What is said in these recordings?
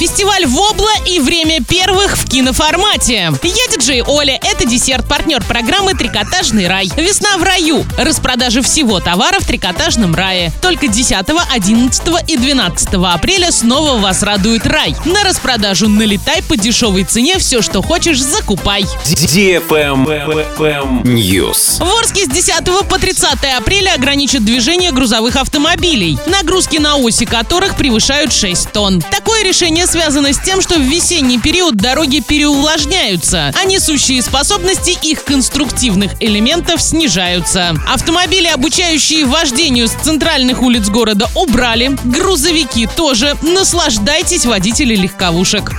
Фестиваль «Вобла» и время первых в киноформате. Я диджей Оля, это десерт, партнер программы «Трикотажный рай». Весна в раю. Распродажи всего товара в «Трикотажном рае». Только 10, 11 и 12 апреля снова вас радует рай. На распродажу налетай по дешевой цене, все, что хочешь, закупай. News. В Орске с 10 по 30 апреля ограничат движение грузовых автомобилей, нагрузки на оси которых превышают 6 тонн. Такое решение связано с тем, что в весенний период дороги переувлажняются, а несущие способности их конструктивных элементов снижаются. Автомобили, обучающие вождению с центральных улиц города, убрали. Грузовики тоже. Наслаждайтесь, водители легковушек.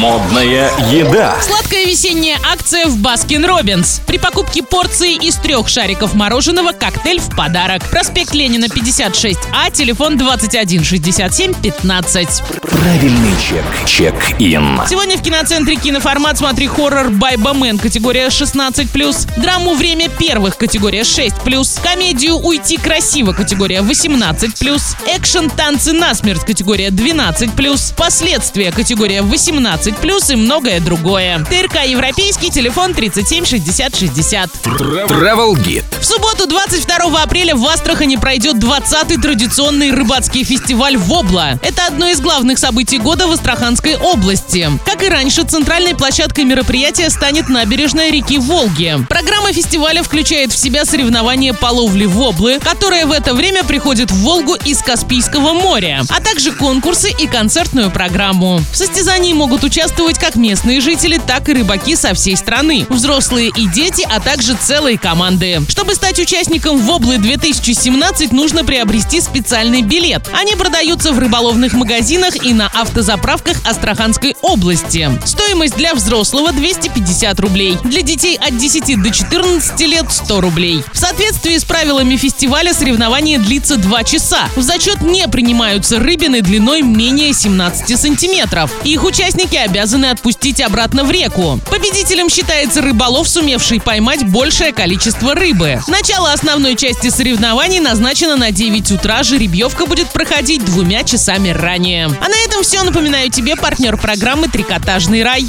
Модная еда. Сладкая весенняя акция в Baskin Robbins. При покупке порции из трех шариков мороженого коктейль в подарок. Проспект Ленина 56А, телефон 21 67 15. Правильный чек. Check-in. Сегодня в киноцентре киноформат смотри хоррор Bye Bye Man категория 16+, драму «Время первых» категория 6+, комедию «Уйти красиво» категория 18+, экшен «Танцы насмерть» категория 12+, последствия категория 18+, и многое другое. ТРК «Европейский», телефон 37 60 60. Travel Guide. В субботу 22 апреля в Астрахани пройдет 20-й традиционный рыбацкий фестиваль «Вобла». Это одно из главных событий года в Астраханской области. Как и раньше, центральной площадкой мероприятия станет набережная реки Волги. Программа фестиваля включает в себя соревнования по ловле воблы, которые в это время приходят в Волгу из Каспийского моря, а также конкурсы и концертную программу. В состязании могут участвовать как местные жители, так и рыбаки со всей страны, взрослые и дети, а также целые команды. Чтобы стать участником Воблы 2017, нужно приобрести специальный билет. Они продаются в рыболовных магазинах и на автозаправках Астраханской области. Стоимость для взрослого 250 рублей. Для детей от 10 до 14 лет 100 рублей. В соответствии с правилами фестиваля соревнование длится 2 часа. В зачет не принимаются рыбины длиной менее 17 сантиметров. Их участники обязаны отпустить обратно в реку. Победителем считается рыболов, сумевший поймать большее количество рыбы. Начало основной части соревнований назначено на 9 утра. Жеребьевка будет проходить двумя часами ранее. А на этом все. Напоминаю тебе партнер программы «Трикотажный рай».